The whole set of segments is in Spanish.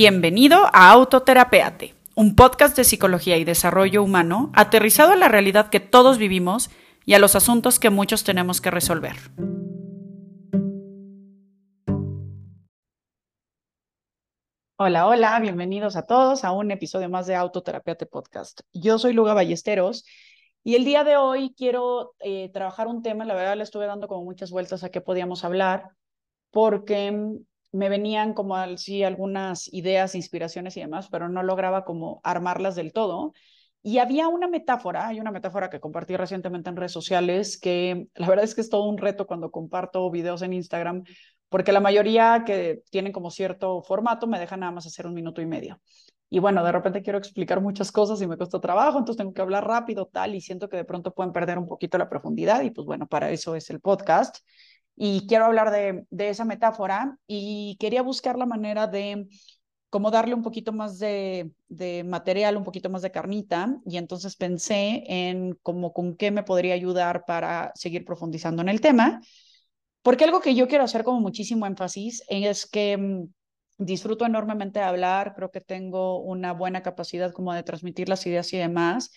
Bienvenido a Autoterapeate, un podcast de psicología y desarrollo humano aterrizado a la realidad que todos vivimos y a los asuntos que muchos tenemos que resolver. Hola, hola, bienvenidos a todos a un episodio más de Autoterapeate Podcast. Yo soy Luga Ballesteros y el día de hoy quiero eh, trabajar un tema, la verdad le estuve dando como muchas vueltas a qué podíamos hablar, porque mm, me venían como sí algunas ideas, inspiraciones y demás, pero no lograba como armarlas del todo. Y había una metáfora, hay una metáfora que compartí recientemente en redes sociales, que la verdad es que es todo un reto cuando comparto videos en Instagram, porque la mayoría que tienen como cierto formato me dejan nada más hacer un minuto y medio. Y bueno, de repente quiero explicar muchas cosas y me cuesta trabajo, entonces tengo que hablar rápido, tal, y siento que de pronto pueden perder un poquito la profundidad, y pues bueno, para eso es el podcast y quiero hablar de, de, esa metáfora y quería buscar la manera de cómo darle un poquito más de, de, material, un poquito más de carnita y entonces pensé en cómo con qué me podría ayudar para seguir profundizando en el tema, porque algo que yo quiero hacer como muchísimo énfasis es que mm, disfruto enormemente de hablar, creo que tengo una buena capacidad como de transmitir las ideas y demás,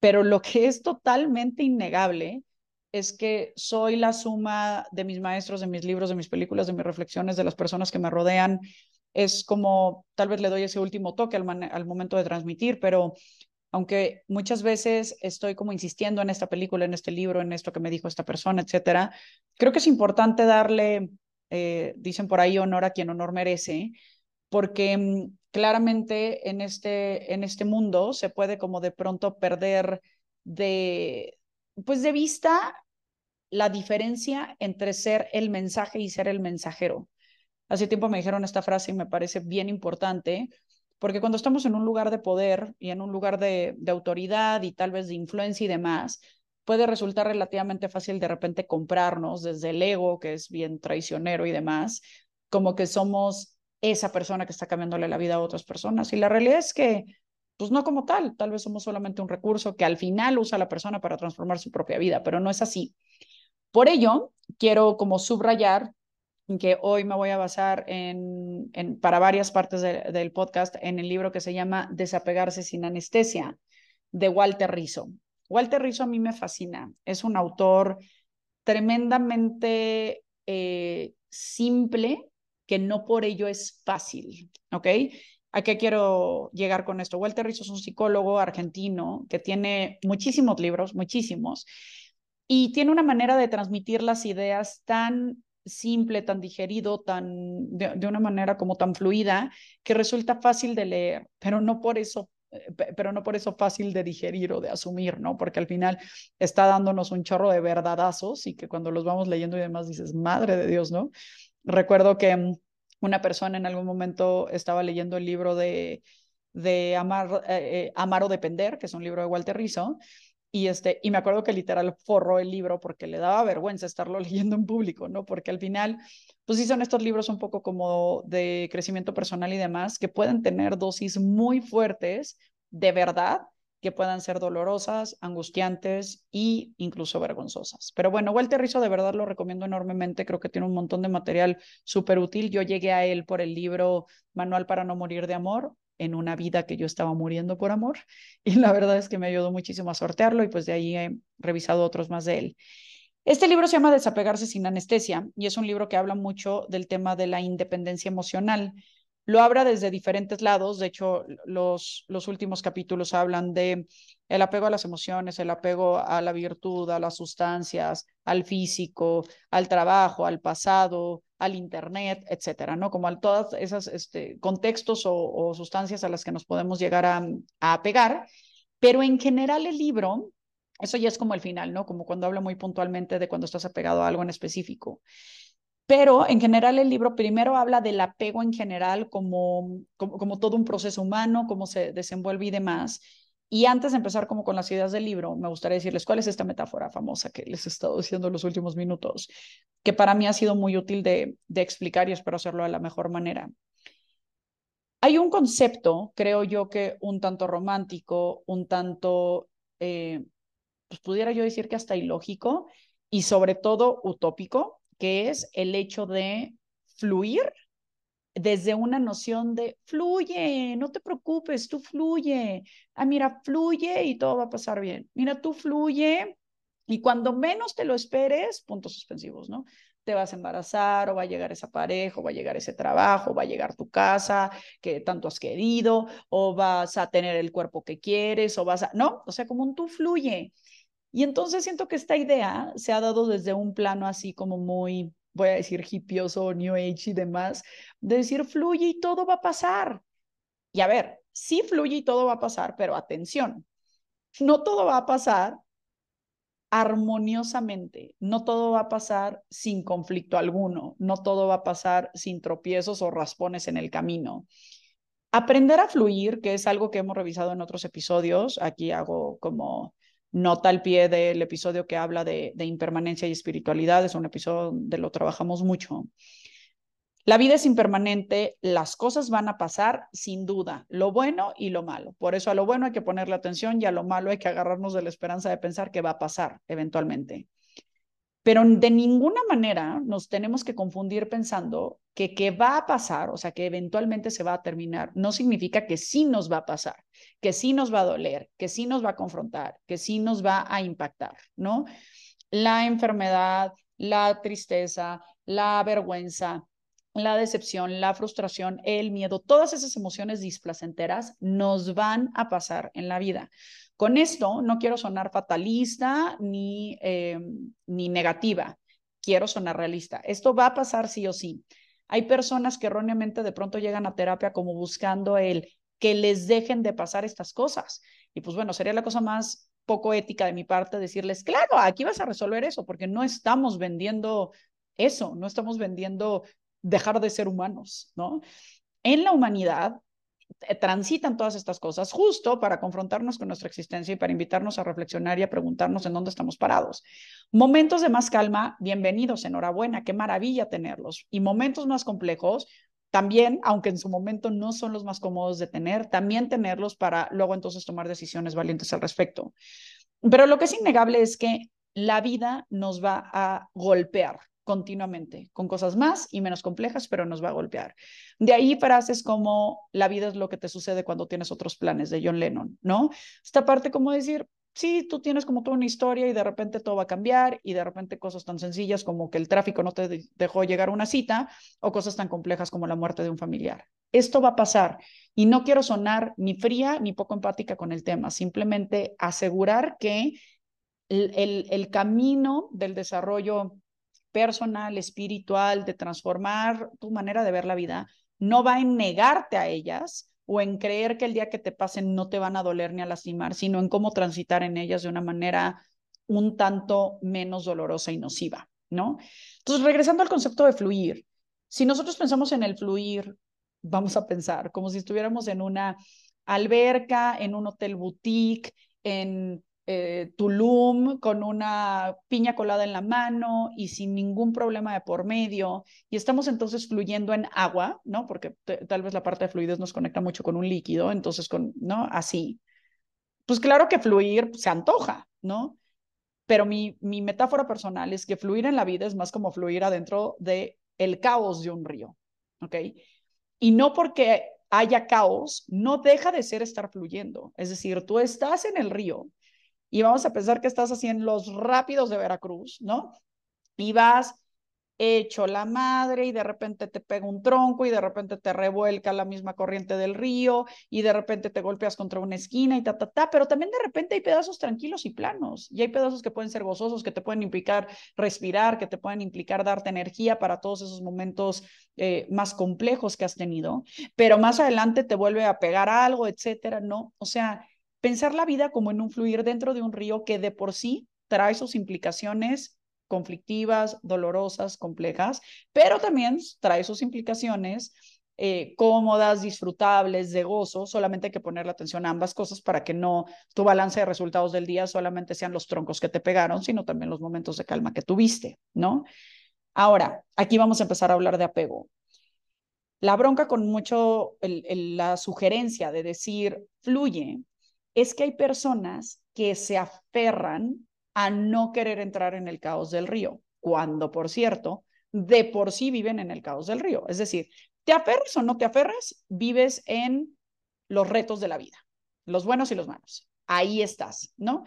pero lo que es totalmente innegable es que soy la suma de mis maestros, de mis libros, de mis películas, de mis reflexiones, de las personas que me rodean. Es como, tal vez le doy ese último toque al, momento de transmitir, pero aunque muchas veces estoy como insistiendo en esta película, en este libro, en esto que me dijo esta persona, etcétera, creo que es importante darle, eh, dicen por ahí, honor a quien honor merece, porque mm, claramente en este, en este mundo se puede como de pronto perder de, pues de vista la diferencia entre ser el mensaje y ser el mensajero. Hace tiempo me dijeron esta frase y me parece bien importante, porque cuando estamos en un lugar de poder y en un lugar de, de autoridad y tal vez de influencia y demás, puede resultar relativamente fácil de repente comprarnos desde el ego, que es bien traicionero y demás, como que somos esa persona que está cambiándole la vida a otras personas. Y la realidad es que pues no como tal, tal vez somos solamente un recurso que al final usa la persona para transformar su propia vida, pero no es así. Por ello, quiero como subrayar que hoy me voy a basar en, en para varias partes del podcast en el libro que se llama Desapegarse sin anestesia de Walter Rizzo. Walter Rizzo a mí me fascina, es un autor tremendamente eh, simple que no por ello es fácil, ¿ok? ¿A qué quiero llegar con esto? Walter Rizzo es un psicólogo argentino que tiene muchísimos libros, muchísimos, y tiene una manera de transmitir las ideas tan simple, tan digerido, tan de, una manera como tan fluida que resulta fácil de leer, pero no por eso eh, pero no por eso fácil de digerir o de asumir, ¿no? Porque al final está dándonos un chorro de verdadazos y que cuando los vamos leyendo y demás dices, madre de Dios, ¿no? Recuerdo que mm, una persona en algún momento estaba leyendo el libro de, de Amar, eh, eh, Amar o Depender, que es un libro de Walter Rizzo, y, este, y me acuerdo que literal forró el libro porque le daba vergüenza estarlo leyendo en público, ¿no? Porque al final, pues sí son estos libros un poco como de crecimiento personal y demás, que pueden tener dosis muy fuertes de verdad, que puedan ser dolorosas, angustiantes e incluso vergonzosas. Pero bueno, Walter Rizzo de verdad lo recomiendo enormemente, creo que tiene un montón de material súper útil. Yo llegué a él por el libro Manual para no morir de amor, en una vida que yo estaba muriendo por amor, y la verdad es que me ayudó muchísimo a sortearlo y pues de ahí he revisado otros más de él. Este libro se llama Desapegarse sin anestesia y es un libro que habla mucho del tema de la independencia emocional lo habla desde diferentes lados. De hecho, los, los últimos capítulos hablan de el apego a las emociones, el apego a la virtud, a las sustancias, al físico, al trabajo, al pasado, al internet, etcétera, ¿no? Como a todos esos este, contextos o, sustancias a las que nos podemos llegar a, a apegar. Pero en general el libro, eso ya es como el final, ¿no? Como cuando habla muy puntualmente de cuando estás apegado a algo en específico. Pero en general el libro primero habla del apego en general como, como, todo un proceso humano, cómo se desenvuelve y demás. Y antes de empezar como con las ideas del libro, me gustaría decirles cuál es esta metáfora famosa que les he estado diciendo en los últimos minutos, que para mí ha sido muy útil de, explicar y espero hacerlo de la mejor manera. Hay un concepto, creo yo que un tanto romántico, un tanto, eh, pues pudiera yo decir que hasta ilógico y sobre todo utópico, que es el hecho de fluir desde una noción de fluye, no te preocupes, tú fluye. Ah, mira, fluye y todo va a pasar bien. Mira, tú fluye y cuando menos te lo esperes, puntos suspensivos, ¿no? Te vas a embarazar o va a llegar esa pareja o va a llegar ese trabajo, va a llegar tu casa que tanto has querido o vas a tener el cuerpo que quieres o vas a, no, o sea, como un tú fluye. Y entonces siento que esta idea se ha dado desde un plano así como muy, voy a decir, hipioso, New Age y demás, de decir fluye y todo va a pasar. Y a ver, sí fluye y todo va a pasar, pero atención, no todo va a pasar armoniosamente. No todo va a pasar sin conflicto alguno, no todo va a pasar sin tropiezos o raspones en el camino. Aprender a fluir, que es algo que hemos revisado en otros episodios, aquí hago como nota al pie del episodio que habla de, de impermanencia y espiritualidad, es un episodio donde lo trabajamos mucho. La vida es impermanente, las cosas van a pasar sin duda, lo bueno y lo malo. Por eso a lo bueno hay que ponerle atención y a lo malo hay que agarrarnos de la esperanza de pensar que va a pasar eventualmente. Pero de ninguna manera nos tenemos que confundir pensando que que va a pasar, o sea, que eventualmente se va a terminar, no significa que sí nos va a pasar, que sí nos va a doler, que sí nos va a confrontar, que sí nos va a impactar, ¿no? La enfermedad, la tristeza, la vergüenza, la decepción, la frustración, el miedo, todas esas emociones displacenteras nos van a pasar en la vida. Con esto no quiero sonar fatalista ni, eh, ni negativa, quiero sonar realista. Esto va a pasar sí o sí. Hay personas que erróneamente de pronto llegan a terapia como buscando el que les dejen de pasar estas cosas. Y pues bueno, sería la cosa más poco ética de mi parte decirles, claro, aquí vas a resolver eso, porque no estamos vendiendo eso, no estamos vendiendo dejar de ser humanos, ¿no? En la humanidad transitan todas estas cosas justo para confrontarnos con nuestra existencia y para invitarnos a reflexionar y a preguntarnos en dónde estamos parados. Momentos de más calma, bienvenidos, enhorabuena, qué maravilla tenerlos. Y momentos más complejos, también, aunque en su momento no son los más cómodos de tener, también tenerlos para luego entonces tomar decisiones valientes al respecto. Pero lo que es innegable es que la vida nos va a golpear continuamente, con cosas más y menos complejas, pero nos va a golpear. De ahí frases como la vida es lo que te sucede cuando tienes otros planes de John Lennon, ¿no? Esta parte como decir, sí, tú tienes como toda una historia y de repente todo va a cambiar y de repente cosas tan sencillas como que el tráfico no te dejó llegar a una cita o cosas tan complejas como la muerte de un familiar. Esto va a pasar y no quiero sonar ni fría ni poco empática con el tema, simplemente asegurar que el, el, el camino del desarrollo personal, espiritual, de transformar tu manera de ver la vida, no va en negarte a ellas o en creer que el día que te pasen no te van a doler ni a lastimar, sino en cómo transitar en ellas de una manera un tanto menos dolorosa y nociva, ¿no? Entonces, regresando al concepto de fluir, si nosotros pensamos en el fluir, vamos a pensar como si estuviéramos en una alberca, en un hotel boutique, en eh, Tulum con una piña colada en la mano y sin ningún problema de por medio. Y estamos entonces fluyendo en agua, ¿no? Porque tal vez la parte de fluidez nos conecta mucho con un líquido, entonces con, ¿no? Así. Pues claro que fluir se antoja, ¿no? Pero mi, mi metáfora personal es que fluir en la vida es más como fluir adentro de el caos de un río, ¿ok? Y no porque haya caos, no deja de ser estar fluyendo. Es decir, tú estás en el río, y vamos a pensar que estás haciendo los rápidos de Veracruz, ¿no? Y vas hecho la madre y de repente te pega un tronco y de repente te revuelca la misma corriente del río y de repente te golpeas contra una esquina y ta, ta, ta, pero también de repente hay pedazos tranquilos y planos y hay pedazos que pueden ser gozosos, que te pueden implicar respirar, que te pueden implicar darte energía para todos esos momentos eh, más complejos que has tenido, pero más adelante te vuelve a pegar algo, etcétera, ¿no? O sea, pensar la vida como en un fluir dentro de un río que de por sí trae sus implicaciones conflictivas, dolorosas, complejas, pero también trae sus implicaciones eh, cómodas, disfrutables, de gozo. Solamente hay que ponerle atención a ambas cosas para que no tu balance de resultados del día solamente sean los troncos que te pegaron, sino también los momentos de calma que tuviste, ¿no? Ahora, aquí vamos a empezar a hablar de apego. La bronca con mucho la sugerencia de decir fluye es que hay personas que se aferran a no querer entrar en el caos del río, cuando, por cierto, de por sí viven en el caos del río. Es decir, Te aferres o no te aferres, vives en los retos de la vida, los buenos y los malos. Ahí estás, ¿no?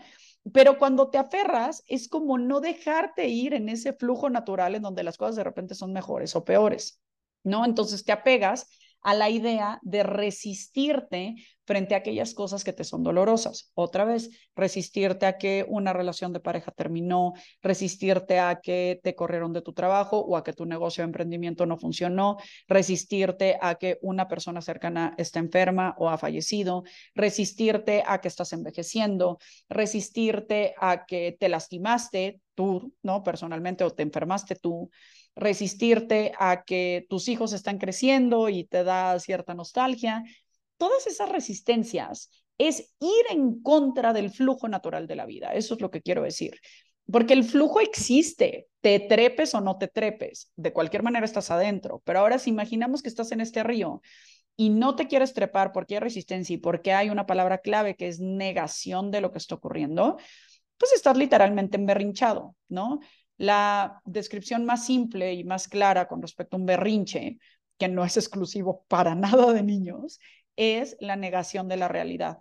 Pero cuando te aferras, es como no dejarte ir en ese flujo natural en donde las cosas de repente son mejores o peores, ¿no? Entonces te apegas a la idea de resistirte frente a aquellas cosas que te son dolorosas. Otra vez, resistirte a que una relación de pareja terminó, resistirte a que te corrieron de tu trabajo o a que tu negocio de emprendimiento no funcionó, resistirte a que una persona cercana está enferma o ha fallecido, resistirte a que estás envejeciendo, resistirte a que te lastimaste tú, ¿no? Personalmente o te enfermaste tú resistirte a que tus hijos están creciendo y te da cierta nostalgia. Todas esas resistencias es ir en contra del flujo natural de la vida. Eso es lo que quiero decir. Porque el flujo existe, te trepes o no te trepes, de cualquier manera estás adentro. Pero ahora si imaginamos que estás en este río y no te quieres trepar porque hay resistencia y porque hay una palabra clave que es negación de lo que está ocurriendo, pues estás literalmente emberrinchado, ¿no? La descripción más simple y más clara con respecto a un berrinche, que no es exclusivo para nada de niños, es la negación de la realidad.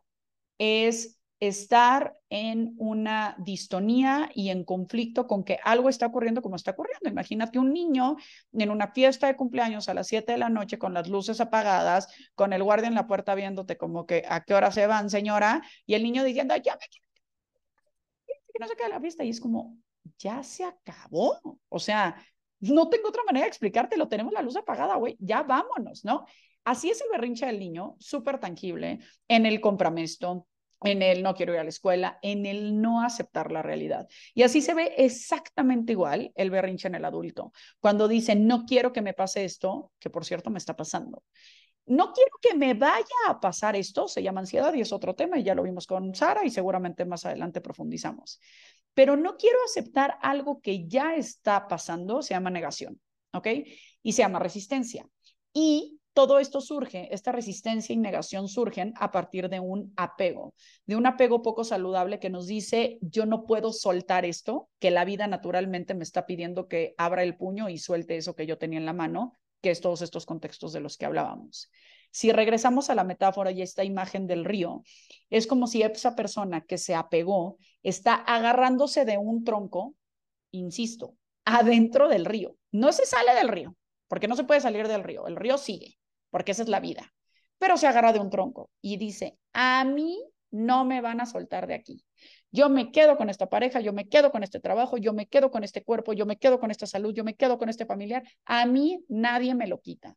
Es estar en una distonía y en conflicto con que algo está ocurriendo como está ocurriendo. Imagínate un niño en una fiesta de cumpleaños a las 7 de la noche con las luces apagadas, con el guardia en la puerta viéndote como que a qué hora se van, señora, y el niño diciendo, ya me que no se queda la fiesta. Y es como, ya se acabó. O sea, no tengo otra manera de explicártelo. Tenemos la luz apagada, güey. Ya vámonos, ¿no? Así es el berrinche del niño, súper tangible, en el compramesto, en el no quiero ir a la escuela, en el no aceptar la realidad. Y así se ve exactamente igual el berrinche en el adulto, cuando dice, no quiero que me pase esto, que por cierto me está pasando. No quiero que me vaya a pasar esto, se llama ansiedad y es otro tema y ya lo vimos con Sara y seguramente más adelante profundizamos pero no quiero aceptar algo que ya está pasando, se llama negación, ¿ok? Y se llama resistencia. Y todo esto surge, esta resistencia y negación surgen a partir de un apego, de un apego poco saludable que nos dice, yo no puedo soltar esto, que la vida naturalmente me está pidiendo que abra el puño y suelte eso que yo tenía en la mano, que es todos estos contextos de los que hablábamos. Si regresamos a la metáfora y esta imagen del río, es como si esa persona que se apegó está agarrándose de un tronco, insisto, adentro del río. No se sale del río, porque no se puede salir del río. El río sigue, porque esa es la vida. Pero se agarra de un tronco y dice, a mí no me van a soltar de aquí. Yo me quedo con esta pareja, yo me quedo con este trabajo, yo me quedo con este cuerpo, yo me quedo con esta salud, yo me quedo con este familiar. A mí nadie me lo quita.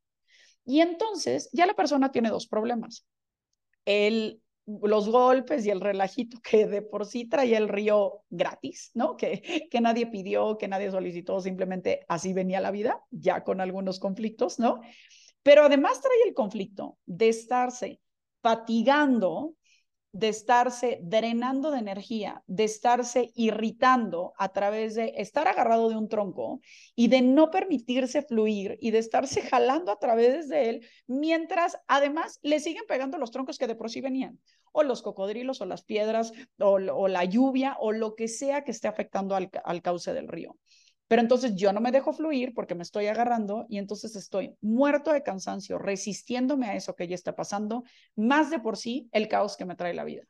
Y entonces ya la persona tiene dos problemas. El, los golpes y el relajito que de por sí traía el río gratis, ¿no? Que, que nadie pidió, que nadie solicitó, simplemente así venía la vida, ya con algunos conflictos, ¿no? Pero además trae el conflicto de estarse fatigando de estarse drenando de energía, de estarse irritando a través de estar agarrado de un tronco y de no permitirse fluir y de estarse jalando a través de él, mientras además le siguen pegando los troncos que de por sí venían, o los cocodrilos, o las piedras, o, la lluvia, o lo que sea que esté afectando al, cauce del río. Pero entonces yo no me dejo fluir porque me estoy agarrando y entonces estoy muerto de cansancio, resistiéndome a eso que ya está pasando, más de por sí el caos que me trae la vida.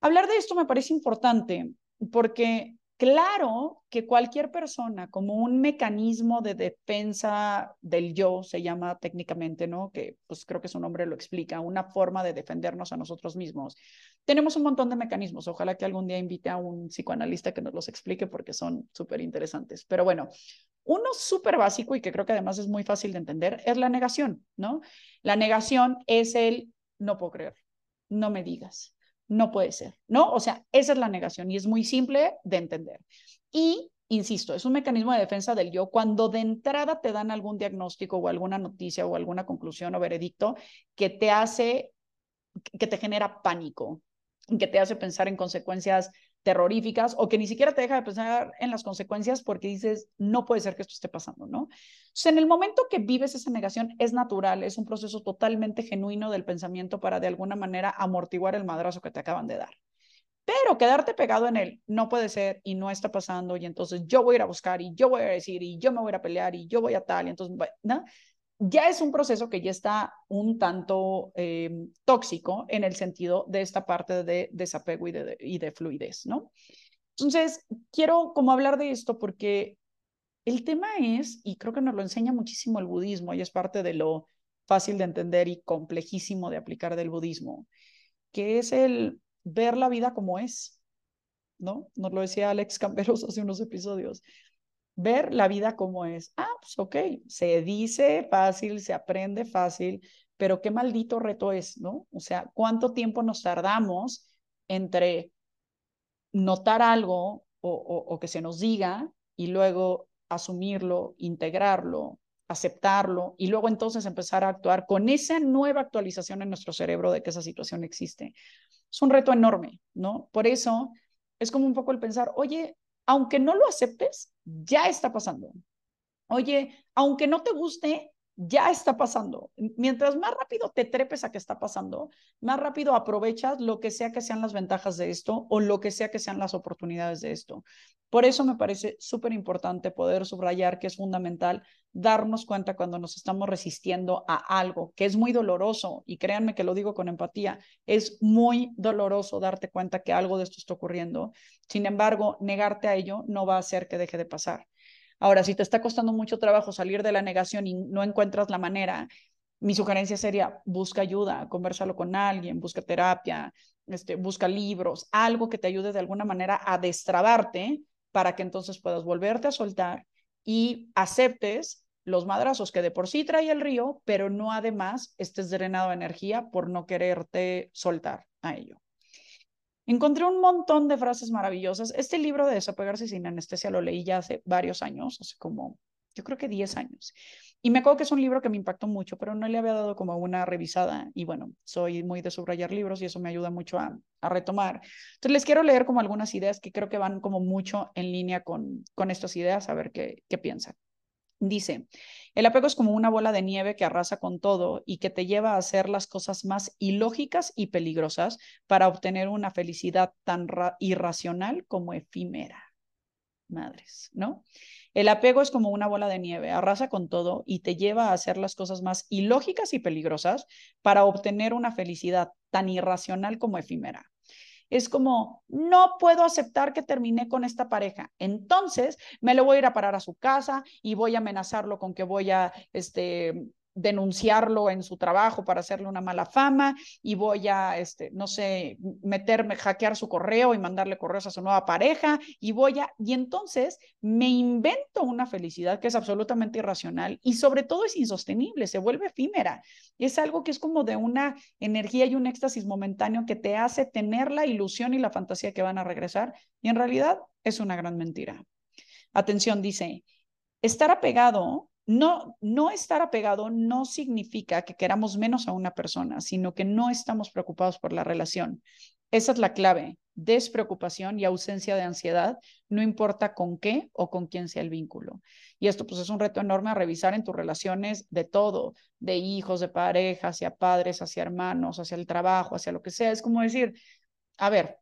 Hablar de esto me parece importante porque Claro que cualquier persona, como un mecanismo de defensa del yo, se llama técnicamente, ¿no? Que pues creo que su nombre lo explica, una forma de defendernos a nosotros mismos. Tenemos un montón de mecanismos. Ojalá que algún día invite a un psicoanalista que nos los explique porque son súper interesantes. Pero bueno, uno súper básico y que creo que además es muy fácil de entender es la negación, ¿no? La negación es el no puedo creer, no me digas, no puede ser, ¿no? O sea, esa es la negación y es muy simple de entender. Y, insisto, es un mecanismo de defensa del yo cuando de entrada te dan algún diagnóstico o alguna noticia o alguna conclusión o veredicto que te hace, que te genera pánico, que te hace pensar en consecuencias terroríficas o que ni siquiera te deja de pensar en las consecuencias porque dices, no puede ser que esto esté pasando, ¿no? Sea, en el momento que vives esa negación es natural, es un proceso totalmente genuino del pensamiento para de alguna manera amortiguar el madrazo que te acaban de dar. Pero quedarte pegado en él no puede ser y no está pasando y entonces yo voy a ir a buscar y yo voy a decir y yo me voy a pelear y yo voy a tal y entonces, ¿no? Ya es un proceso que ya está un tanto eh, tóxico en el sentido de esta parte de desapego y de, fluidez, ¿no? Entonces, quiero como hablar de esto porque el tema es, y creo que nos lo enseña muchísimo el budismo, y es parte de lo fácil de entender y complejísimo de aplicar del budismo, que es el ver la vida como es, ¿no? Nos lo decía Alex Camperos hace unos episodios ver la vida como es. Ah, pues ok, se dice fácil, se aprende fácil, pero qué maldito reto es, ¿no? O sea, ¿cuánto tiempo nos tardamos entre notar algo o, o, que se nos diga y luego asumirlo, integrarlo, aceptarlo y luego entonces empezar a actuar con esa nueva actualización en nuestro cerebro de que esa situación existe. Es un reto enorme, ¿no? Por eso es como un poco el pensar, oye, aunque no lo aceptes, ya está pasando. Oye, aunque no te guste, ya está pasando. Mientras más rápido te trepes a que está pasando, más rápido aprovechas lo que sea que sean las ventajas de esto o lo que sea que sean las oportunidades de esto. Por eso me parece súper importante poder subrayar que es fundamental darnos cuenta cuando nos estamos resistiendo a algo que es muy doloroso y créanme que lo digo con empatía, es muy doloroso darte cuenta que algo de esto está ocurriendo. Sin embargo, negarte a ello no va a hacer que deje de pasar. Ahora, si te está costando mucho trabajo salir de la negación y no encuentras la manera, mi sugerencia sería busca ayuda, conversalo con alguien, busca terapia, este, busca libros, algo que te ayude de alguna manera a destrabarte para que entonces puedas volverte a soltar y aceptes los madrazos que de por sí trae el río, pero no además estés drenado de energía por no quererte soltar a ello. Encontré un montón de frases maravillosas. Este libro de Desapegarse sin anestesia lo leí ya hace varios años, hace como, yo creo que 10 años. Y me acuerdo que es un libro que me impactó mucho, pero no le había dado como una revisada. Y bueno, soy muy de subrayar libros y eso me ayuda mucho a, retomar. Entonces les quiero leer como algunas ideas que creo que van como mucho en línea con, con estas ideas, a ver qué piensan. Dice, el apego es como una bola de nieve que arrasa con todo y que te lleva a hacer las cosas más ilógicas y peligrosas para obtener una felicidad tan irracional como efímera. Madres, ¿no? El apego es como una bola de nieve, arrasa con todo y te lleva a hacer las cosas más ilógicas y peligrosas para obtener una felicidad tan irracional como efímera es como, no puedo aceptar que terminé con esta pareja. Entonces, me lo voy a ir a parar a su casa y voy a amenazarlo con que voy a, este, denunciarlo en su trabajo para hacerle una mala fama y voy a, este, no sé, meterme, hackear su correo y mandarle correos a su nueva pareja y voy a, y entonces me invento una felicidad que es absolutamente irracional y sobre todo es insostenible, se vuelve efímera. Es algo que es como de una energía y un éxtasis momentáneo que te hace tener la ilusión y la fantasía que van a regresar y en realidad es una gran mentira. Atención, dice, estar apegado no, no estar apegado no significa que queramos menos a una persona, sino que no estamos preocupados por la relación. Esa es la clave, despreocupación y ausencia de ansiedad, no importa con qué o con quién sea el vínculo. Y esto pues es un reto enorme a revisar en tus relaciones de todo, de hijos, de pareja, hacia padres, hacia hermanos, hacia el trabajo, hacia lo que sea. Es como decir, a ver,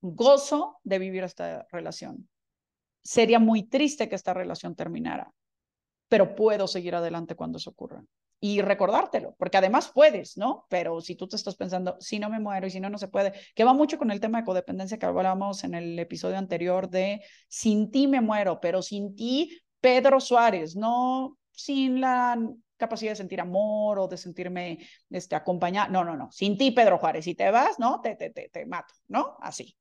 gozo de vivir esta relación. Sería muy triste que esta relación terminara pero puedo seguir adelante cuando eso ocurra. Y recordártelo, porque además puedes, ¿no? Pero si tú te estás pensando, si no me muero y si no, no se puede, que va mucho con el tema de codependencia que hablábamos en el episodio anterior de sin ti me muero, pero sin ti, Pedro Suárez, no sin la capacidad de sentir amor o de sentirme este, acompañada. No, no, no. Sin ti, Pedro Juárez. Si te vas, ¿no? Te, te, te, te mato, ¿no? Así.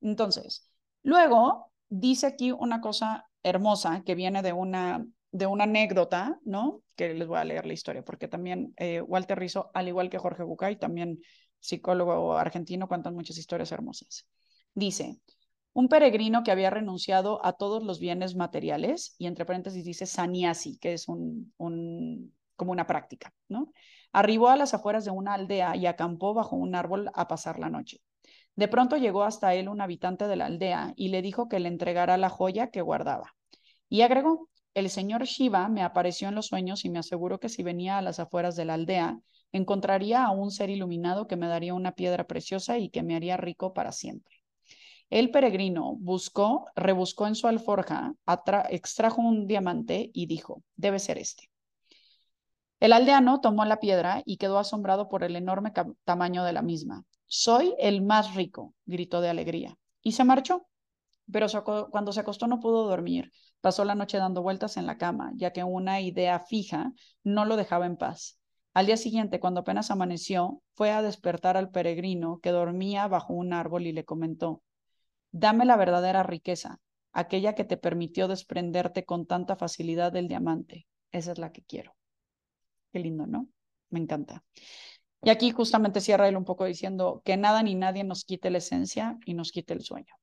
Entonces, luego dice aquí una cosa hermosa que viene de una de una anécdota, ¿no? Que les voy a leer la historia, porque también eh, Walter Rizzo, al igual que Jorge Bucay, también psicólogo argentino, cuentan muchas historias hermosas. Dice, un peregrino que había renunciado a todos los bienes materiales, y entre paréntesis dice saniasi, que es un, un, como una práctica, ¿no? Arribó a las afueras de una aldea y acampó bajo un árbol a pasar la noche. De pronto llegó hasta él un habitante de la aldea y le dijo que le entregara la joya que guardaba. Y agregó, el señor Shiva me apareció en los sueños y me aseguró que si venía a las afueras de la aldea, encontraría a un ser iluminado que me daría una piedra preciosa y que me haría rico para siempre. El peregrino buscó, rebuscó en su alforja, extrajo un diamante y dijo, debe ser este. El aldeano tomó la piedra y quedó asombrado por el enorme tamaño de la misma. Soy el más rico, gritó de alegría, y se marchó. Pero cuando se acostó no pudo dormir. Pasó la noche dando vueltas en la cama, ya que una idea fija no lo dejaba en paz. Al día siguiente, cuando apenas amaneció, fue a despertar al peregrino que dormía bajo un árbol y le comentó, Dame la verdadera riqueza, aquella que te permitió desprenderte con tanta facilidad del diamante. Esa es la que quiero. Qué lindo, ¿no? Me encanta. Y aquí justamente cierra él un poco diciendo que nada ni nadie nos quite la esencia y nos quite el sueño.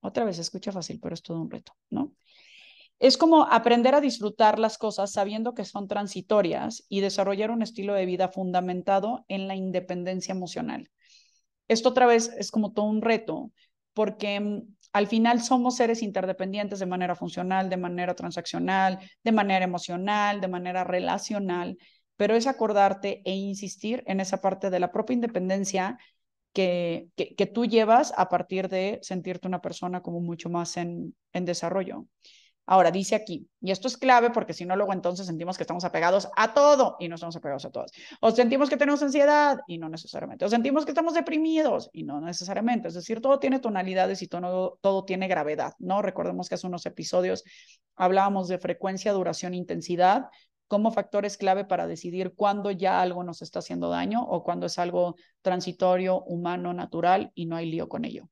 Otra vez, escucha fácil, pero es todo un reto, ¿no? Es como aprender a disfrutar las cosas sabiendo que son transitorias y desarrollar un estilo de vida fundamentado en la independencia emocional. Esto otra vez es como todo un reto porque mm, al final somos seres interdependientes de manera funcional, de manera transaccional, de manera emocional, de manera relacional, pero es acordarte e insistir en esa parte de la propia independencia que, que, tú llevas a partir de sentirte una persona como mucho más en, en desarrollo. Ahora, dice aquí, y esto es clave porque si no, luego entonces sentimos que estamos apegados a todo y no estamos apegados a todos. O sentimos que tenemos ansiedad y no necesariamente. O sentimos que estamos deprimidos y no necesariamente. Es decir, todo tiene tonalidades y todo, todo tiene gravedad, ¿no? Recordemos que hace unos episodios hablábamos de frecuencia, duración, intensidad como factores clave para decidir cuándo ya algo nos está haciendo daño o cuándo es algo transitorio, humano, natural y no hay lío con ello.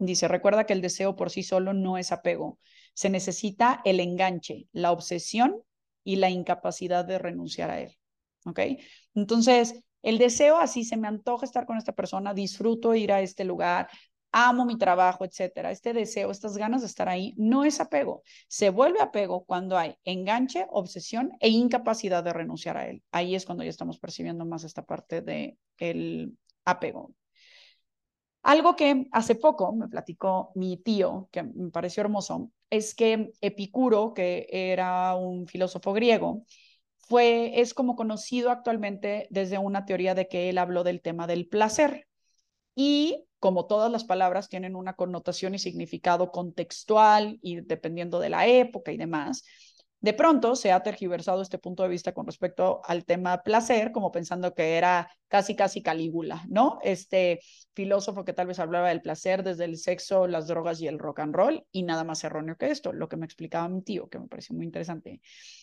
Dice, recuerda que el deseo por sí solo no es apego se necesita el enganche, la obsesión y la incapacidad de renunciar a él. ¿Ok? Entonces, el deseo así se me antoja estar con esta persona, disfruto ir a este lugar, amo mi trabajo, etcétera. Este deseo, estas ganas de estar ahí, no es apego. Se vuelve apego cuando hay enganche, obsesión e incapacidad de renunciar a él. Ahí es cuando ya estamos percibiendo más esta parte de el apego. Algo que hace poco me platicó mi tío, que me pareció hermoso, es que Epicuro, que era un filósofo griego, fue, es como conocido actualmente desde una teoría de que él habló del tema del placer. Y como todas las palabras tienen una connotación y significado contextual y dependiendo de la época y demás, de pronto se ha tergiversado este punto de vista con respecto al tema placer, como pensando que era casi, casi Calígula, ¿no? Este filósofo que tal vez hablaba del placer desde el sexo, las drogas y el rock and roll, y nada más erróneo que esto. Lo que me explicaba mi tío, que me pareció muy interesante,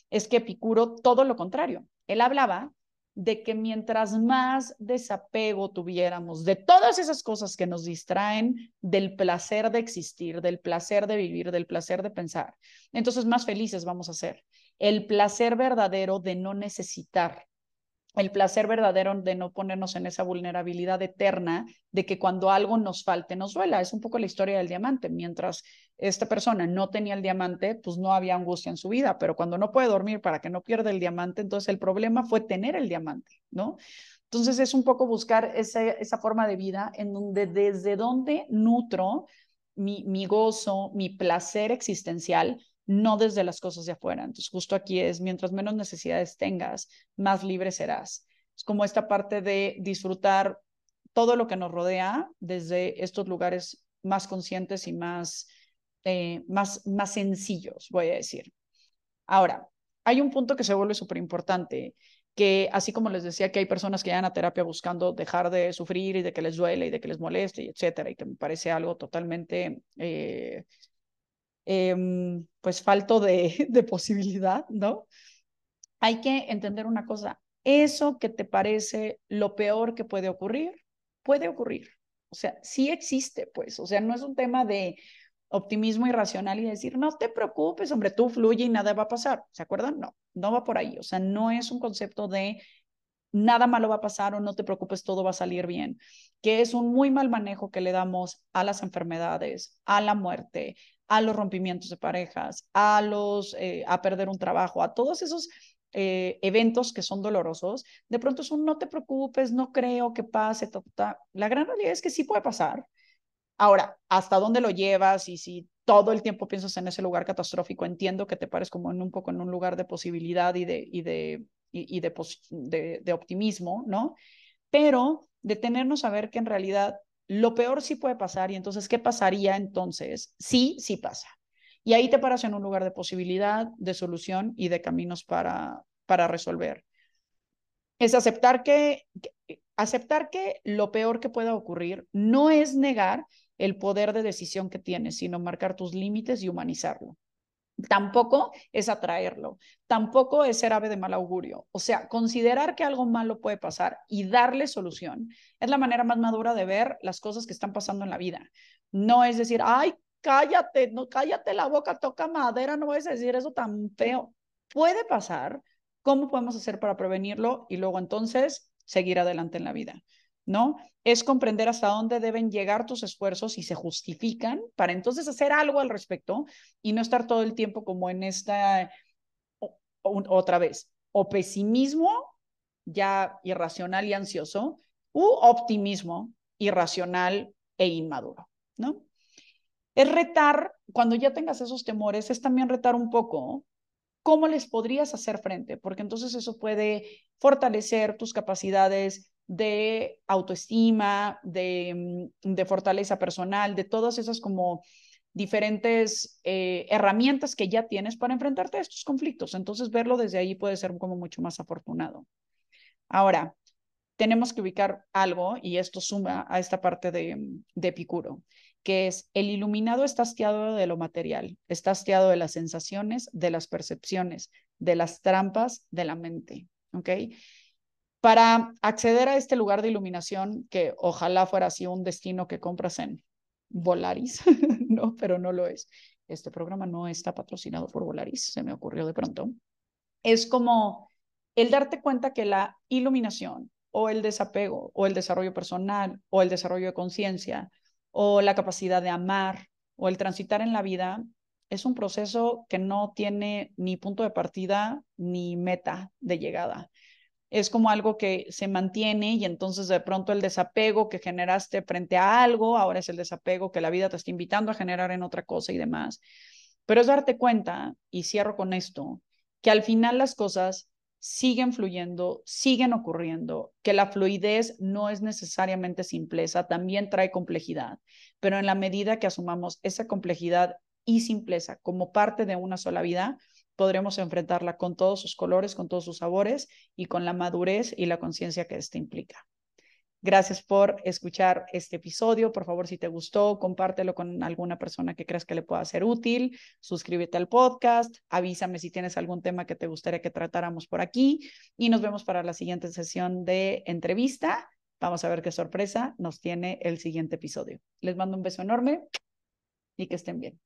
es que Epicuro todo lo contrario. Él hablaba de que mientras más desapego tuviéramos de todas esas cosas que nos distraen del placer de existir, del placer de vivir, del placer de pensar, entonces más felices vamos a ser. El placer verdadero de no necesitar, el placer verdadero de no ponernos en esa vulnerabilidad eterna de que cuando algo nos falte nos duela. Es un poco la historia del diamante. Mientras esta persona no tenía el diamante, pues no había angustia en su vida, pero cuando no puede dormir para que no pierda el diamante, entonces el problema fue tener el diamante, ¿no? Entonces es un poco buscar esa, esa forma de vida en donde desde donde nutro mi, mi gozo, mi placer existencial, no desde las cosas de afuera. Entonces, justo aquí es, mientras menos necesidades tengas, más libre serás. Es como esta parte de disfrutar todo lo que nos rodea desde estos lugares más conscientes y más, eh, más, más sencillos, voy a decir. Ahora, hay un punto que se vuelve súper importante, que así como les decía que hay personas que llegan a terapia buscando dejar de sufrir y de que les duele y de que les moleste, y etcétera, y que me parece algo totalmente eh, Em, pues falto de, de posibilidad, ¿no? Hay que entender una cosa, eso que te parece lo peor que puede ocurrir, puede ocurrir. O sea, sí existe, pues, o sea, no es un tema de optimismo irracional y decir, no te preocupes, hombre, tú fluye y nada va a pasar. ¿Se acuerdan? No, no va por ahí. O sea, no es un concepto de nada malo va a pasar o no te preocupes, todo va a salir bien, que es un muy mal manejo que le damos a las enfermedades, a la muerte, a los rompimientos de parejas, a los, eh, a perder un trabajo, a todos esos eh, eventos que son dolorosos, de pronto es un no te preocupes, no creo que pase, la gran realidad es que sí puede pasar. Ahora, ¿hasta dónde lo llevas? Y si todo el tiempo piensas en ese lugar catastrófico, entiendo que te pares como en un poco en un lugar de posibilidad y de, y de, y, de, de optimismo, ¿no? Pero detenernos a ver que en realidad lo peor sí puede pasar y entonces, ¿qué pasaría entonces? Sí, sí pasa. Y ahí te paras en un lugar de posibilidad, de solución y de caminos para, para resolver. es aceptar que, aceptar que lo peor que pueda ocurrir no es negar el poder de decisión que tienes, sino marcar tus límites y humanizarlo. Tampoco es atraerlo, tampoco es ser ave de mal augurio. O sea, considerar que algo malo puede pasar y darle solución es la manera más madura de ver las cosas que están pasando en la vida. No es decir, ay, cállate, no cállate la boca, toca madera, no vas a decir eso tan feo. Puede pasar, ¿cómo podemos hacer para prevenirlo? Y luego entonces seguir adelante en la vida. ¿No? Es comprender hasta dónde deben llegar tus esfuerzos y se justifican para entonces hacer algo al respecto y no estar todo el tiempo como en esta, otra vez, o pesimismo ya irracional y ansioso, u optimismo irracional e inmaduro, ¿no? Es retar, cuando ya tengas esos temores, es también retar un poco cómo les podrías hacer frente, porque entonces eso puede fortalecer tus capacidades de autoestima, de, mm, de fortaleza personal, de todas esas como diferentes eh, herramientas que ya tienes para enfrentarte a estos conflictos. Entonces, verlo desde ahí puede ser como mucho más afortunado. Ahora, tenemos que ubicar algo, y esto suma a esta parte de, mm, de Epicuro, que es el iluminado está hastiado de lo material, está hastiado de las sensaciones, de las percepciones, de las trampas de la mente. ¿Ok? Para acceder a este lugar de iluminación, que ojalá fuera así un destino que compras en Volaris, no, pero no lo es. Este programa no está patrocinado por Volaris, se me ocurrió de pronto. Es como el darte cuenta que la iluminación o el desapego o el desarrollo personal o el desarrollo de conciencia o la capacidad de amar o el transitar en la vida es un proceso que no tiene ni punto de partida ni meta de llegada es como algo que se mantiene y entonces de pronto el desapego que generaste frente a algo, ahora es el desapego que la vida te está invitando a generar en otra cosa y demás. Pero es darte cuenta, y cierro con esto, que al final las cosas siguen fluyendo, siguen ocurriendo, que la fluidez no es necesariamente simpleza, también trae complejidad, pero en la medida que asumamos esa complejidad y simpleza como parte de una sola vida, podremos enfrentarla con todos sus colores, con todos sus sabores y con la madurez y la conciencia que esto implica. Gracias por escuchar este episodio. Por favor, si te gustó, compártelo con alguna persona que creas que le pueda ser útil. Suscríbete al podcast. Avísame si tienes algún tema que te gustaría que tratáramos por aquí. Y nos vemos para la siguiente sesión de entrevista. Vamos a ver qué sorpresa nos tiene el siguiente episodio. Les mando un beso enorme y que estén bien.